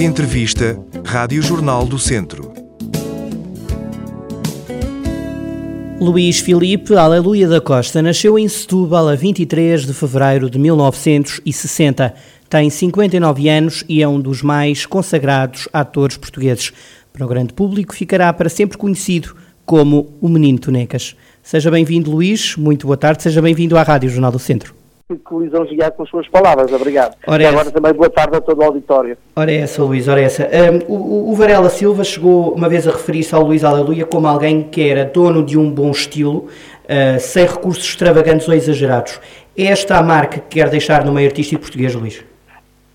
Entrevista Rádio Jornal do Centro. Luís Filipe Aleluia da Costa nasceu em Setúbal a 23 de fevereiro de 1960. Tem 59 anos e é um dos mais consagrados atores portugueses. Para o grande público ficará para sempre conhecido como o Menino Tonecas. Seja bem-vindo, Luís. Muito boa tarde. Seja bem-vindo à Rádio Jornal do Centro que lisonjear com as suas palavras, obrigado. Ora e agora também boa tarde a todo o auditório. Ora é essa, Luís, ora é essa. Um, o, o, Varela Silva chegou uma vez a referir-se ao Luís Aleluia como alguém que era dono de um bom estilo, uh, sem recursos extravagantes ou exagerados. É esta a marca que quer deixar no meio artístico português, Luís?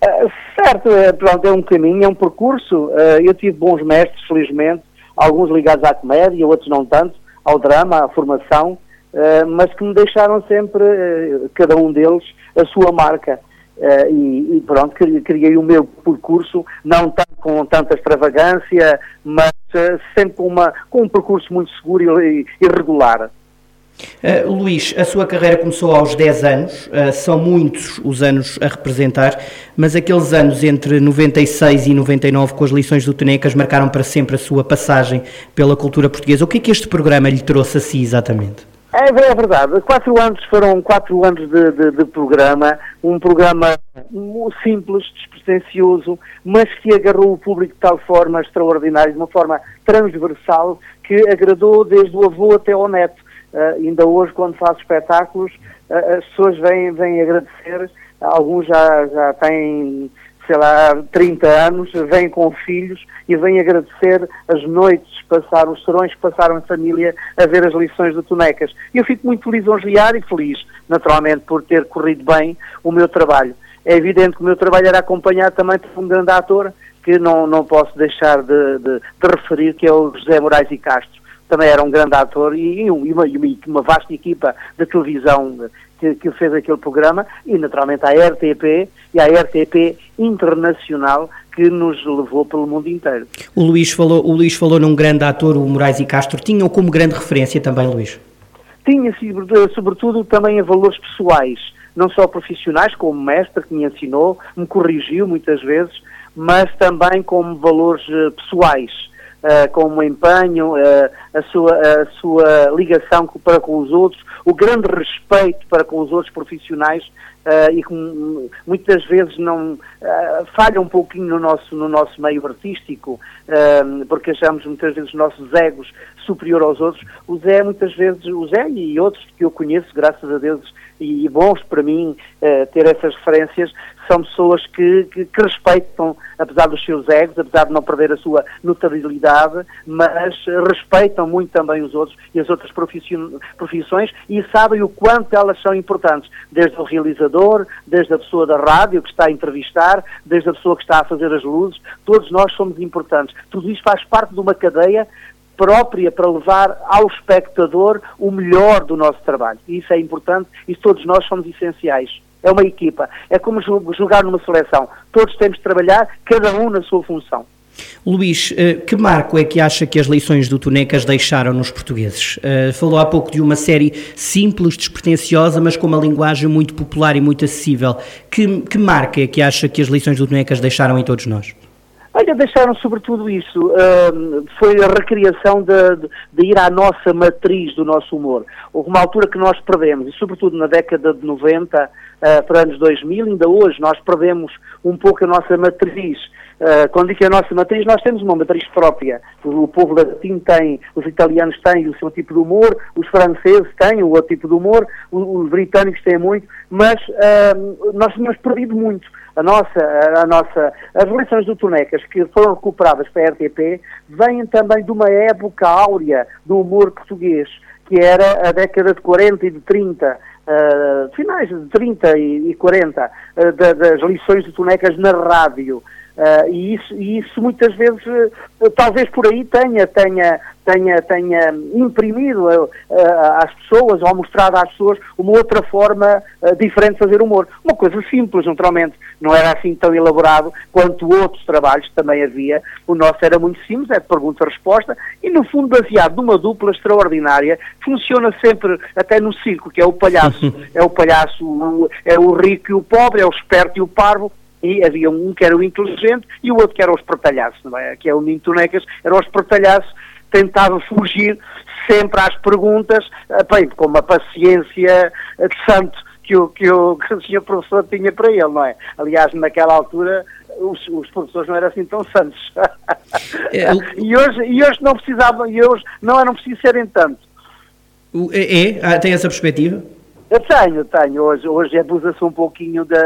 Uh, certo, é, pronto, é um caminho, é um percurso. Uh, eu tive bons mestres, felizmente, alguns ligados à comédia, outros não tanto, ao drama, à formação, uh, mas que me deixaram sempre, uh, cada um deles, a sua marca. Uh, e, e, pronto, criei o meu percurso, não tanto com tanta extravagância, mas sempre uma, com um percurso muito seguro e, e regular. Uh, Luís, a sua carreira começou aos 10 anos, uh, são muitos os anos a representar, mas aqueles anos entre 96 e 99 com as lições do Tonecas marcaram para sempre a sua passagem pela cultura portuguesa. O que é que este programa lhe trouxe a si exatamente? É, é verdade. Quatro anos foram quatro anos de, de, de, programa, um programa simples, despretensioso, mas que agarrou o público de tal forma extraordinária, de uma forma transversal, que agradou desde o avô até ao neto. Uh, ainda hoje, quando faço espetáculos, uh, as pessoas vêm, vêm agradecer, alguns já, já têm sei lá, 30 anos, vêm com filhos e vêm agradecer as noites, passar os serões que passaram em família a ver as lições do Tonecas. E eu fico muito lisonjeado e feliz, naturalmente, por ter corrido bem o meu trabalho. É evidente que o meu trabalho era acompanhado também por um grande ator, que não, não posso deixar de, de, de referir, que é o José Moraes e Castro. Também era um grande ator e, uma, e uma, vasta equipa de televisão que, que fez aquele programa e naturalmente a RTP e a RTP internacional que nos levou pelo mundo inteiro. O Luís falou, o Luís falou num grande ator, o Moraes e Castro, tinham como grande referência também, Luís? Tinha, sobretudo, também a valores pessoais, não só profissionais, como mestre que me ensinou, me corrigiu muitas vezes, mas também como valores eh, pessoais uh, com o empenho, uh, a, sua, a sua ligação para com os outros, o grande respeito para com os outros profissionais uh, e que muitas vezes não falha um pouquinho no nosso, no nosso meio artístico, porque achamos muitas vezes os nossos egos superior aos outros. O Zé, muitas vezes, o Zé e outros que eu conheço, graças a Deus, e, bons para mim ter essas referências, são pessoas que, que, que, respeitam, apesar dos seus egos, apesar de não perder a sua notabilidade, mas respeitam muito também os outros e as outras profissões e sabem o quanto elas são importantes, desde o realizador, desde a pessoa da rádio que está a entrevistar, desde a pessoa que está a fazer as luzes, todos nós somos importantes. Tudo isso faz parte de uma cadeia própria para levar ao espectador o melhor do nosso trabalho. E isso é importante e todos nós somos essenciais é uma equipa. É como jogar numa seleção. Todos temos de trabalhar, cada um na sua função. Luís, eh, que marco é que acha que as lições do Tonecas deixaram nos portugueses? Eh, falou há pouco de uma série simples, despretensiosa, mas com uma linguagem muito popular e muito acessível. Que, que marca é que acha que as lições do Tonecas deixaram em todos nós? Olha, deixaram sobretudo isso. Uh, foi a recriação de, de, de, ir à nossa matriz do nosso humor. Houve uma altura que nós perdemos, e sobretudo na década de 90 uh, para anos 2000, ainda hoje nós perdemos um pouco a nossa matriz. Uh, quando digo que a nossa matriz, nós temos uma matriz própria. O, povo latino tem, os italianos têm o seu tipo de humor, os franceses têm o outro tipo de humor, os, os britânicos têm muito, mas uh, nós tínhamos perdido muito a nossa, a nossa, as lições do Tonecas que foram recuperadas para a RTP vêm também de uma época áurea do humor português, que era a década de 40 e de 30, uh, eh, finais de 30 e, e 40, uh, da, das lições do Tonecas na rádio. Uh, e, isso, e isso muitas vezes, uh, talvez por aí tenha, tenha, tenha, tenha imprimido uh, às pessoas ou mostrado às pessoas uma outra forma diferente de fazer humor. Uma coisa simples, naturalmente, não era assim tão elaborado quanto outros trabalhos que também havia. O nosso era muito simples, é de pergunta-resposta e, no fundo, baseado numa dupla extraordinária, funciona sempre até no circo, que é o palhaço. é o palhaço, o, é o rico e o pobre, é o esperto e o parvo e havia um que era o inteligente e o outro que era o espertalhaço, não é? Que é o Ninho Tonecas, era o espertalhaço, tentava fugir sempre às perguntas, eh, bem, com uma paciência de santo que o, que o, que o senhor professor tinha para ele, não é? Aliás, naquela altura os, os professores não eram assim tão santos. É, e, hoje, e hoje não precisavam, e hoje não eram preciso serem tanto. É, é? Ah, tem essa perspectiva? Eu tenho, tenho. Hoje, hoje abusa-se um pouquinho de,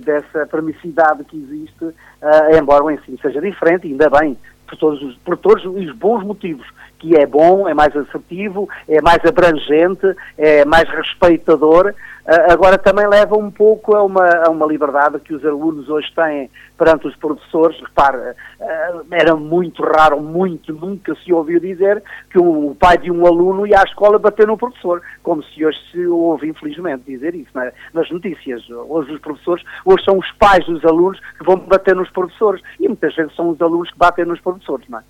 dessa permissividade que existe, uh, embora o ensino seja diferente, ainda bem, por todos, os, por todos os bons motivos que é bom, é mais assertivo, é mais abrangente, é mais respeitador, uh, agora também leva um pouco a uma, a uma liberdade que os alunos hoje têm perante os professores. Repare, uh, era muito raro, muito, nunca se ouviu dizer que o pai de um aluno ia à escola bater no professor, como se hoje se ouve, infelizmente, dizer isso é? nas notícias. Hoje os professores, hoje são os pais dos alunos que vão bater nos professores e muitas vezes são os alunos que batem nos professores, não é?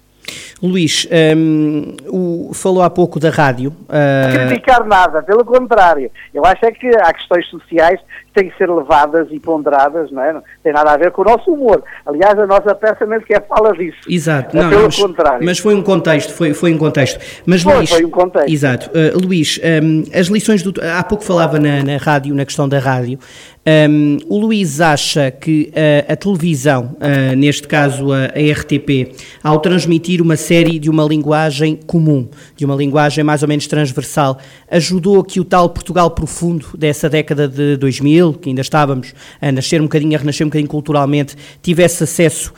Luís, um, o, falou há pouco da rádio. Uh... Criticar nada, pelo contrário. Eu acho é que há questões sociais que têm que ser levadas e ponderadas, não é? Não tem nada a ver com o nosso humor. Aliás, a nossa peça nem sequer fala disso. Exato, é não, pelo mas, contrário. Mas foi um contexto, foi, foi um contexto. Mas foi, Luís, foi um contexto. Exato. Uh, Luís, um, as lições do. Há pouco falava na, na rádio, na questão da rádio. Um, o Luís acha que uh, a televisão, uh, neste caso a, a, RTP, ao transmitir uma série de uma linguagem comum, de uma linguagem mais ou menos transversal, ajudou que o tal Portugal profundo dessa década de 2000, que ainda estávamos a nascer um bocadinho, a renascer um bocadinho culturalmente, tivesse acesso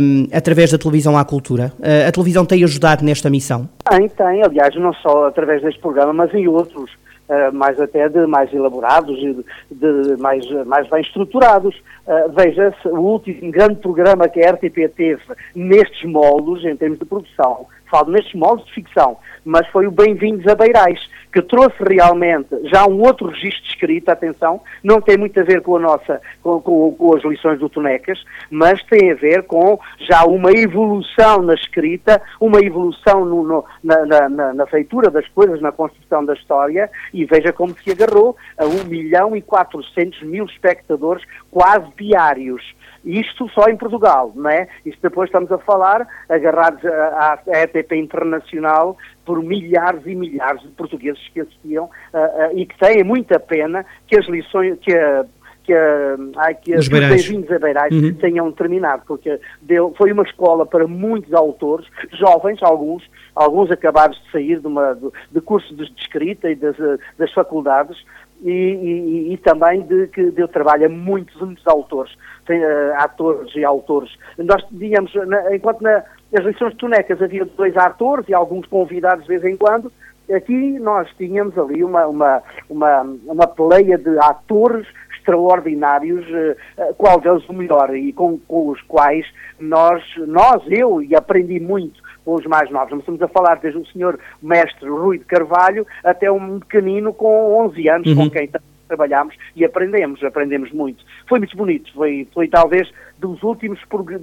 um, através da televisão à cultura? Uh, a televisão tem ajudado nesta missão? Tem, tem. Aliás, não só através deste programa, mas em outros uh, mais até de mais elaborados e de, de, mais, mais bem estruturados. Uh, Veja-se, o último grande programa que a RTP teve nestes moldes, em termos de produção, falo nestes moldes de ficção, mas foi o Bem-vindos a Beirais, que trouxe realmente já um outro registro de escrita, atenção, não tem muito a ver com a nossa, com, com, com, as lições do Tonecas, mas tem a ver com já uma evolução na escrita, uma evolução no, no, na, na, na, feitura das coisas, na construção da história, e veja como se agarrou a 1 milhão e 400 mil espectadores quase diários. Isto só em Portugal, não é? Isto depois estamos a falar, agarrados à, ETP Internacional, por milhares e milhares de portugueses que assistiam uh, uh, e que têm muita pena que as lições, que a que, a, que os bem-vindos a Beirais uhum. tenham terminado, porque deu, foi uma escola para muitos autores, jovens, alguns, alguns acabados de sair de, uma, de, de cursos de escrita e das, das faculdades, e, e, e, também de que deu trabalho a muitos, muitos autores, tem, uh, atores e autores. Nós tínhamos, na, enquanto na, nas lições de Tonecas havia dois atores e alguns convidados de vez em quando, aqui nós tínhamos ali uma, uma, uma, uma pleia de atores extraordinários, uh, qual deles o melhor, e com, com os quais nós, nós, eu, e aprendi muito, os mais novos. Não estamos a falar desde o senhor mestre Rui de Carvalho até um pequenino com 11 anos, uhum. com quem trabalhamos e aprendemos, aprendemos muito. Foi muito bonito, foi, foi talvez dos últimos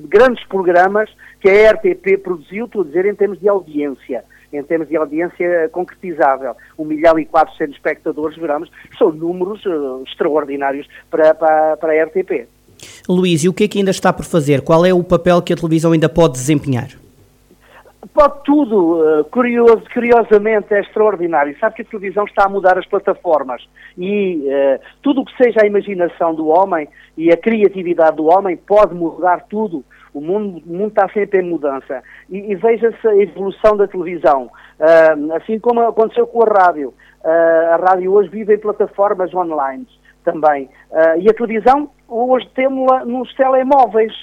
grandes programas que a RTP produziu, estou a dizer, em termos de audiência em termos de audiência concretizável. 1 milhão e 400 espectadores, veramos, são números uh, extraordinários para, para, para a RTP. Luís, e o que é que ainda está por fazer? Qual é o papel que a televisão ainda pode desempenhar? Pode tudo, uh, curioso, curiosamente é extraordinário. Sabe que a televisão está a mudar as plataformas e uh, tudo o que seja a imaginação do homem e a criatividade do homem pode mudar tudo. O mundo, o mundo está sempre em mudança. E, e veja-se a evolução da televisão, uh, assim como aconteceu com a rádio. a rádio hoje vive em plataformas online também. e a televisão hoje temos-la nos telemóveis.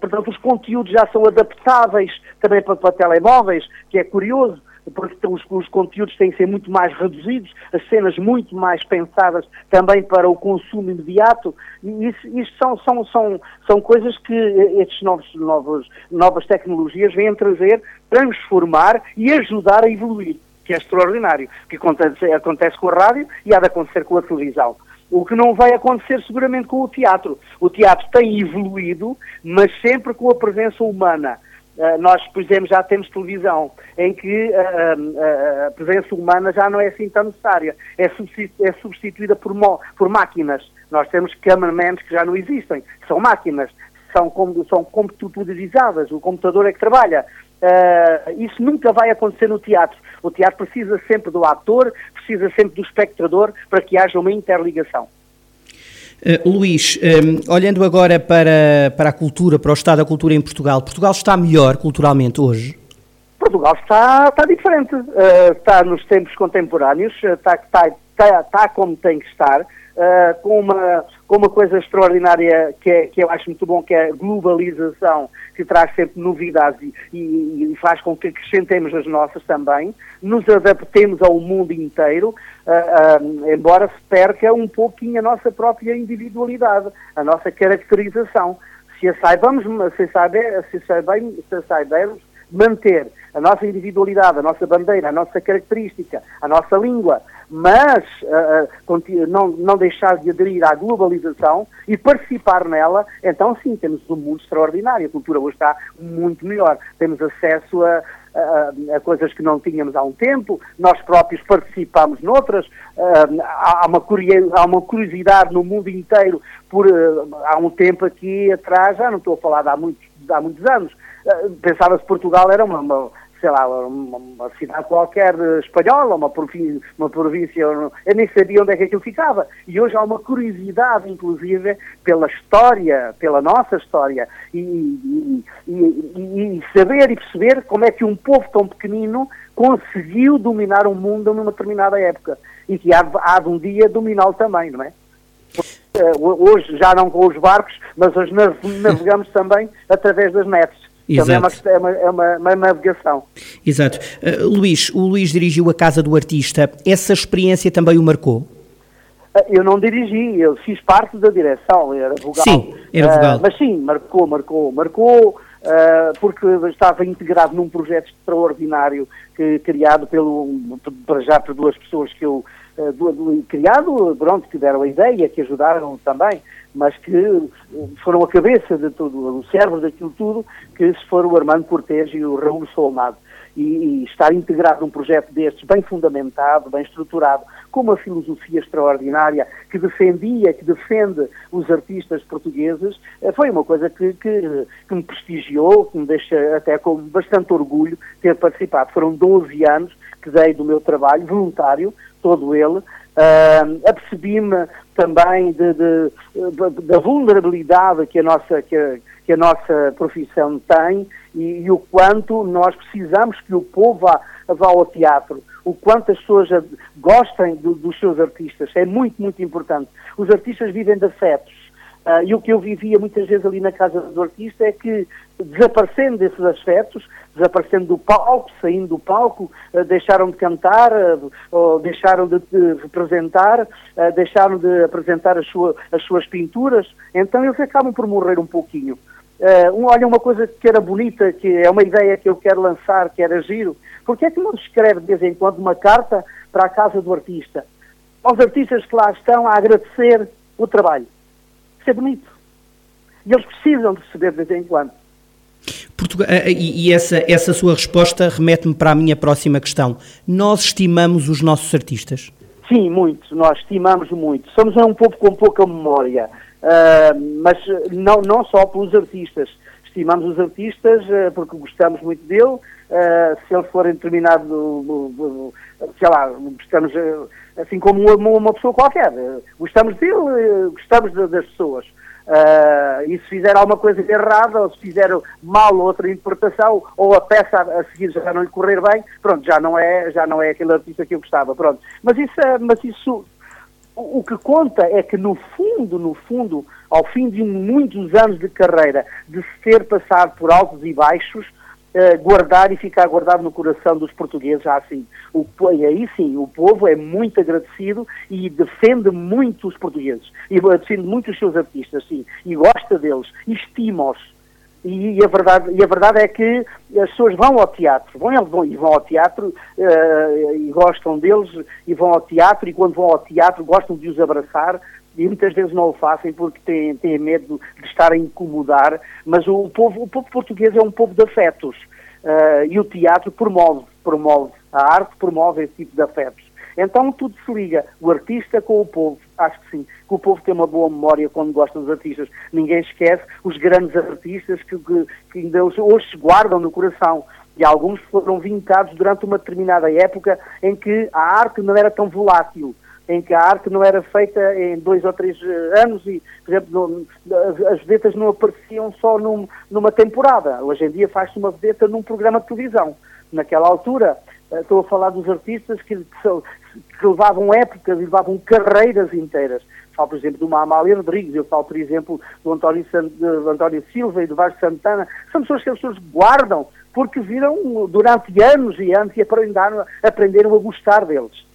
Portanto, os conteúdos já são adaptáveis também para, para telemóveis, que é curioso, porque os, os, conteúdos têm que ser muito mais reduzidos, as cenas muito mais pensadas também para o consumo imediato. E isso, são, são, são, são coisas que estes novos, novos, novas tecnologias vêm trazer, transformar e ajudar a evoluir, que é extraordinário, que acontece, acontece com a rádio e há de acontecer com a televisão. O que não vai acontecer seguramente com o teatro. O teatro tem evoluído, mas sempre com a presença humana. Uh, nós, por exemplo, já temos televisão em que uh, a presença humana já não é assim tão necessária, é, substitu é substituída por, por máquinas. Nós temos cameramans que já não existem, são máquinas, são, com são computadorizadas, o computador é que trabalha. Uh, isso nunca vai acontecer no teatro. O teatro precisa sempre do ator, precisa sempre do espectador para que haja uma interligação. Uh, Luís, um, olhando agora para, para a cultura, para o estado da cultura em Portugal, Portugal está melhor culturalmente hoje? Portugal está, está diferente, uh, está nos tempos contemporâneos, está, está, está, está como tem que estar uh, com, uma, com uma coisa extraordinária que, é, que eu acho muito bom, que é a globalização, que traz sempre novidades e, e, e faz com que acrescentemos as nossas também, nos adaptemos ao mundo inteiro, uh, uh, embora se perca um pouquinho a nossa própria individualidade, a nossa caracterização. Se a saibamos, se, saiber, se, saibamos, se manter a nossa individualidade, a nossa bandeira, a nossa característica, a nossa língua, mas uh, não, não deixar de aderir à globalização e participar nela, então sim, temos um mundo extraordinário. A cultura hoje está muito melhor. Temos acesso a, a, a, coisas que não tínhamos há um tempo, nós próprios participamos noutras, uh, há, uma há uma curiosidade no mundo inteiro por uh, há um tempo aqui atrás, já não estou a falar de há muitos, há muitos anos, uh, pensava-se que Portugal era uma, uma sei lá, uma, uma cidade qualquer espanhola, uma província, uma província, eu nem sabia onde é que aquilo ficava. E hoje há uma curiosidade, inclusive, pela história, pela nossa história, e, e, e, e saber e perceber como é que um povo tão pequenino conseguiu dominar o mundo numa determinada época e que há, há de um dia dominá-lo também, não é? Eh, hoje já não com os barcos, mas hoje navegamos também através das netes. Exato. Também é uma, é uma, é uma, navegação. Exato. Uh, Luís, o Luís dirigiu a Casa do Artista. Essa experiência também o marcou? Uh, eu não dirigi, eu fiz parte da direção, era vogal. Sim, era vogal. Uh, mas sim, marcou, marcou, marcou, porque estava integrado num projeto extraordinário que, criado pelo, para já por duas pessoas que eu do, do, criado, pronto, que deram a ideia, que ajudaram também, mas que foram a cabeça de tudo, o cérebro daquilo tudo, que se foram o Armando Cortês e o Raul Solnado. E, e, estar integrado num projeto destes, bem fundamentado, bem estruturado, com uma filosofia extraordinária que defendia, que defende os artistas portugueses, eh, foi uma coisa que, que, que me prestigiou, que me deixa até com bastante orgulho ter participado. Foram 12 anos que dei do meu trabalho voluntário, todo ele, Uh, apercebi-me também de, de, de, da vulnerabilidade que a nossa, que a, que a nossa profissão tem e, e, o quanto nós precisamos que o povo vá, vá ao teatro, o quanto as pessoas gostem do, dos seus artistas. É muito, muito importante. Os artistas vivem de afetos. Uh, e o que eu vivia muitas vezes ali na casa do artista é que, desaparecendo desses aspectos, desaparecendo do palco, saindo do palco, uh, deixaram de cantar, uh, ou deixaram de, de representar, deixaram de apresentar as, sua, as, suas pinturas, então eles acabam por morrer um pouquinho. Um, olha, uma coisa que era bonita, que é uma ideia que eu quero lançar, que era giro, porque é que não escreve de vez em quando uma carta para a casa do artista? Aos artistas que lá estão a agradecer o trabalho é bonito. E eles precisam de receber de vez em quando. Portugal, eh, eh, e essa, essa sua resposta remete-me para a minha próxima questão. Nós estimamos os nossos artistas? Sim, muito. Nós estimamos muito. Somos um povo com pouca memória, uh, mas não, não só pelos artistas. Estimamos os artistas uh, porque gostamos muito dele. Uh, se ele for em determinado, sei lá, gostamos assim como uma, pessoa qualquer. Gostamos dele, gostamos das pessoas. E se fizer alguma coisa errada, ou se fizer mal outra interpretação, ou a peça a, seguir já não lhe correr bem, pronto, já não é, já não é aquele artista que eu gostava, pronto. Mas isso, é, mas isso o que conta é que no fundo, no fundo, ao fim de muitos anos de carreira, de se ter passado por altos e baixos, uh, guardar e ficar guardado no coração dos portugueses, assim. O, aí sim, o povo é muito agradecido e defende muito os portugueses, e defende muito os seus artistas, sim, e gosta deles, estima-os. E, e, a verdade, e a verdade é que as pessoas vão ao teatro, vão, vão, e vão ao teatro uh, e gostam deles, e vão ao teatro, e quando vão ao teatro gostam de os abraçar, e muitas vezes não o fazem porque têm, têm medo de estar a incomodar, mas o povo, o povo português é um povo de afetos uh, e o teatro promove, promove, a arte promove esse tipo de afetos. Então tudo se liga, o artista com o povo, acho que sim, que o povo tem uma boa memória quando gosta dos artistas. Ninguém esquece os grandes artistas que, que, que ainda hoje se guardam no coração e alguns foram vincados durante uma determinada época em que a arte não era tão volátil em que a arte não era feita em dois ou três eh, anos e, por exemplo, as vedetas não apareciam só num, numa temporada. Hoje em dia faz-se uma vedeta num programa de televisão. Naquela altura, eh, estou a falar dos artistas que, que, levavam épocas e levavam carreiras inteiras. Falo, por exemplo, de uma Amália Rodrigues, eu falo, por exemplo, do António, do António Silva e do Vasco Santana. São pessoas que as pessoas guardam porque viram durante anos e anos e aprenderam, aprenderam a gostar deles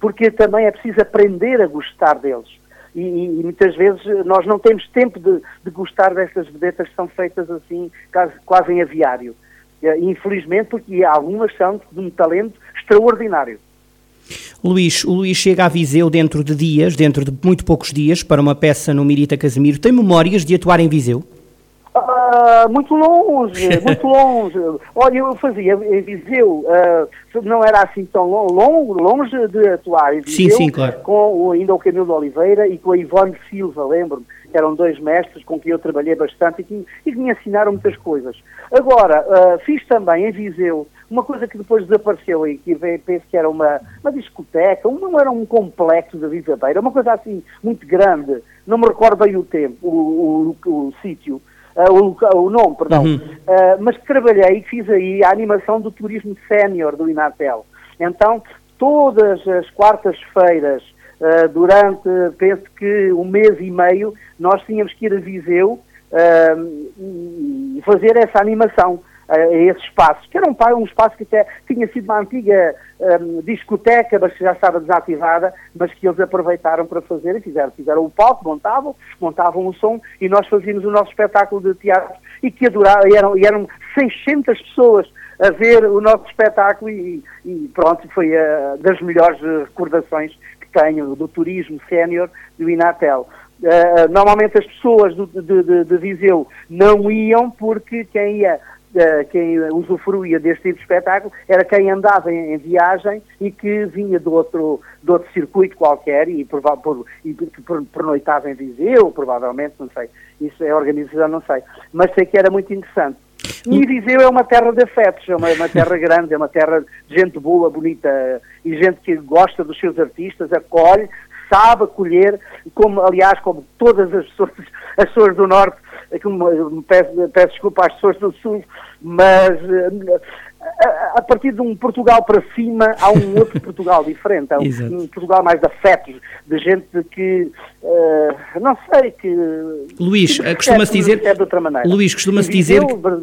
porque também é preciso aprender a gostar deles. E, e, muitas vezes nós não temos tempo de, de gostar destas vedetas que são feitas assim, quase, quase em aviário. Infelizmente, porque algumas são de um talento extraordinário. Luís, o Luís chega a Viseu dentro de dias, dentro de muito poucos dias, para uma peça no Mirita Casemiro. Tem memórias de atuar em Viseu? Uh, muito longe, muito longe. Olha, eu fazia em Viseu, uh, não era assim tão longo, longe de atuar em Viseu, sim, sim, claro. com ainda o Camilo de Oliveira e com a Ivone Silva, lembro-me, que eram dois mestres com quem eu trabalhei bastante e que, e que me ensinaram muitas coisas. Agora, uh, fiz também em Viseu uma coisa que depois desapareceu e que penso que era uma, uma discoteca, não era um complexo da Visabeira, uma coisa assim muito grande, não me recordo bem o tempo, o, o, o, o sítio, uh, o, o, nome, perdão, uhum. uh, mas trabalhei e fiz aí a animação do turismo sénior do Inatel. Então, todas as quartas-feiras, uh, durante, penso que um mês e meio, nós tínhamos que ir a Viseu e fazer essa animação a esse espaço, que era um, um espaço que até tinha sido uma antiga um, discoteca, mas que já estava desativada, mas que eles aproveitaram para fazer e fizeram. Fizeram o palco, montavam, montavam o som e nós fazíamos o nosso espetáculo de teatro e que adoraram, e eram, e eram 600 pessoas a ver o nosso espetáculo e, e pronto, foi das melhores recordações que tenho do turismo sénior do Inatel. Uh, normalmente as pessoas de, de, de Viseu não iam porque quem ia quem usufruía deste tipo de espetáculo era quem andava em, em, viagem e que vinha de outro, de outro circuito qualquer e, por, por, e pernoitava em Viseu, provavelmente, não sei. Isso é organização, não sei. Mas sei que era muito interessante. E Viseu é uma terra de afetos, é uma, uma, terra grande, é uma terra de gente boa, bonita e gente que gosta dos seus artistas, acolhe, sabe acolher, como, aliás, como todas as pessoas, as pessoas do Norte aquilo, peço, peço desculpa às pessoas do Sul, mas eh, a, partir de um Portugal para cima há um outro Portugal diferente, há um, um, Portugal mais de afetos, de gente que, uh, não sei, que... Luís, costuma-se dizer... De outra maneira. Luís, costuma-se dizer...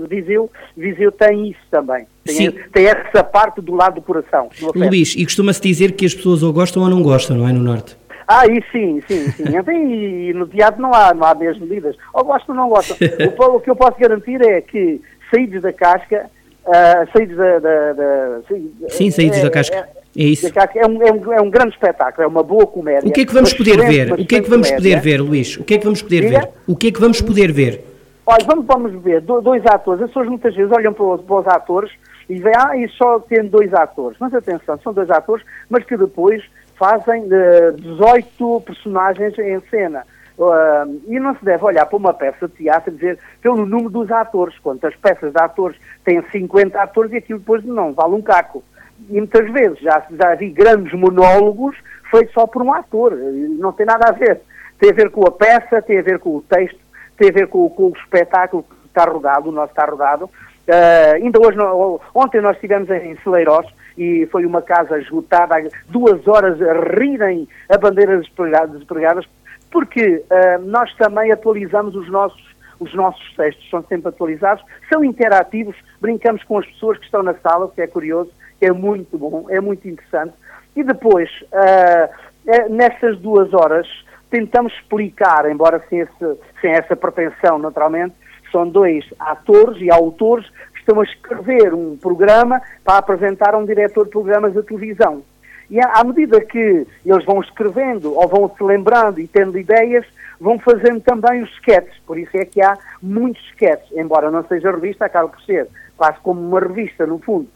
Viseu, Viseu tem isso também. Tem, tem, essa parte do lado do coração. Do Luís, e costuma-se dizer que as pessoas ou gostam ou não gostam, não é, no Norte? Ah, e sim, sim, sim. Então, e, no teatro não há, não há mesmo medidas. Ou gostam ou não gostam. O, o, que eu posso garantir é que saídos da casca, uh, saídos da, da, da Sim, saídos é, da casca. É, é isso. É um, é, um, é um grande espetáculo, é uma boa comédia. O que é que vamos poder ver? O que é que vamos poder ver, Luís? O que é que vamos poder Diga? ver? O que é que vamos poder ver? Olha, vamos, vamos ver dois atores. As pessoas muitas vezes olham para os, para os atores e veem, ah, e só tem dois atores. Mas atenção, são dois atores, mas que depois fazem uh, 18 personagens em cena. Uh, e não se deve olhar para uma peça de teatro e dizer pelo número dos atores. Quantas peças de atores têm 50 atores e aquilo depois não vale um caco. E muitas vezes já, já vi grandes monólogos feitos só por um ator. Não tem nada a ver. Tem a ver com a peça, tem a ver com o texto, tem a ver com, com o espetáculo que está rodado, o nosso está rodado. Uh, ainda hoje, ontem nós estivemos em Celeiros e foi uma casa esgotada, duas horas a rirem a bandeiras despregadas, porque uh, nós também atualizamos os nossos os nossos textos são sempre atualizados, são interativos, brincamos com as pessoas que estão na sala, o que é curioso, é muito bom, é muito interessante. E depois, uh, nessas duas horas, tentamos explicar, embora sem, esse, sem essa pretensão, naturalmente, são dois atores e autores estão a escrever um programa para apresentar a um diretor de programas de televisão. E à medida que eles vão escrevendo ou vão se lembrando e tendo ideias, vão fazendo também os sketches. Por isso é que há muitos sketches, embora não seja revista, acaba por ser quase como uma revista, no fundo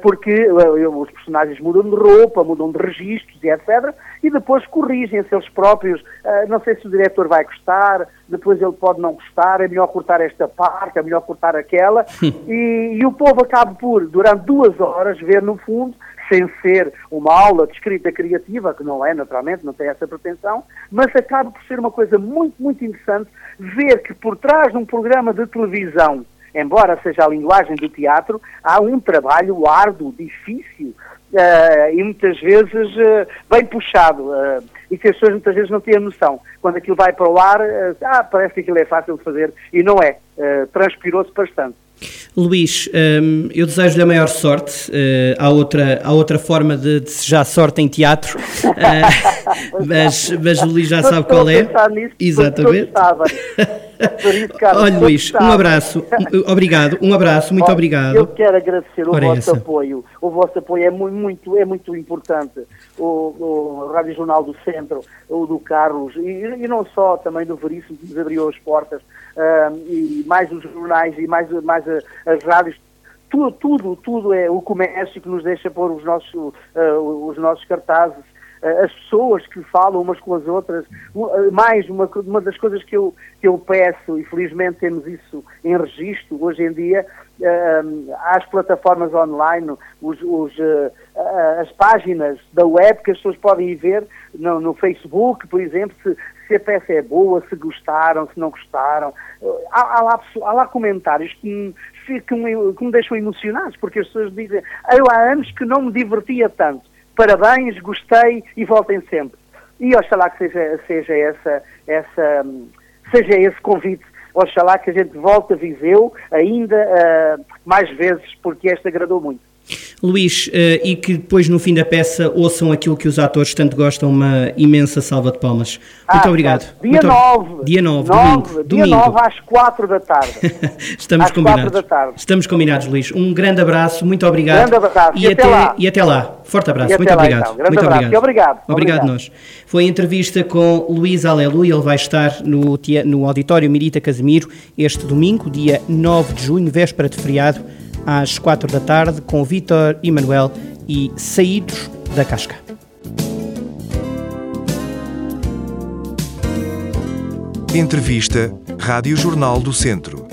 porque eh, os personagens mudam de roupa, mudam de registros e etc. E depois corrigem-se eles próprios. Uh, não sei se o diretor vai gostar, depois ele pode não gostar, é melhor cortar esta parte, é melhor cortar aquela. e, e, o povo acaba por, durante duas horas, ver no fundo, sem ser uma aula de escrita criativa, que não é, naturalmente, não tem essa pretensão, mas acaba por ser uma coisa muito, muito interessante ver que por trás de um programa de televisão embora seja a linguagem do teatro, há um trabalho árduo, difícil uh, e muitas vezes uh, bem puxado uh, e que as pessoas muitas vezes não têm noção. Quando aquilo vai para o ar, ah, parece que aquilo é fácil de fazer e não é. Transpirou-se bastante. Luís, um, eu desejo-lhe a maior sorte. Há, outra, há outra forma de desejar sorte em teatro, mas, mas o Luís já sabe qual é. Nisso, Exatamente. Olha, Luís, um abraço, obrigado, um abraço, muito obrigado. Eu quero agradecer o Ora vosso essa. apoio. O vosso apoio é muito, é muito importante. O, o Rádio Jornal do Centro, o do Carlos, e, e não só, também do Veríssimo, que nos abriu as portas, uh, e mais os jornais e mais, mais as rádios tudo, tudo, tudo é o comércio que nos deixa pôr os nossos, uh, os nossos cartazes as pessoas que falam umas com as outras. Mais, uma, uma das coisas que eu, que eu peço, e felizmente temos isso em registro hoje em dia, uh, às plataformas online, os, os, as páginas da web que as pessoas podem ver no, no Facebook, por exemplo, se, se, a peça é boa, se gostaram, se não gostaram. Há, há, lá, há lá, comentários que me, que, me, que me deixam emocionados, porque as pessoas dizem, eu há anos que não me divertia tanto parabéns, gostei e voltem sempre. E oxalá que seja, seja, essa, essa, seja esse convite. Oxalá que a gente volte a Viseu ainda uh, mais vezes, porque esta agradou muito. Luís, uh, e que depois no fim da peça ouçam aquilo que os atores tanto gostam, uma imensa salva de palmas. Muito ah, obrigado. Dia Muito 9. Dia 9, 9 domingo. Dia domingo. 9 às 4 da tarde. Estamos às combinados. da tarde. Estamos combinados, Luís. Um grande abraço, muito obrigado. Grande abraço. E, e até, lá. E até lá. Forte abraço. Muito lá, obrigado. Então. Grande muito abraço. obrigado. obrigado. Obrigado, obrigado nós. Foi a entrevista com Luís Aleluia. Ele vai estar no, no Auditório Mirita Casemiro este domingo, dia 9 de junho, véspera de feriado às quatro da tarde, com Vítor e Manuel e Saídos da Casca. Entrevista Rádio Jornal do Centro.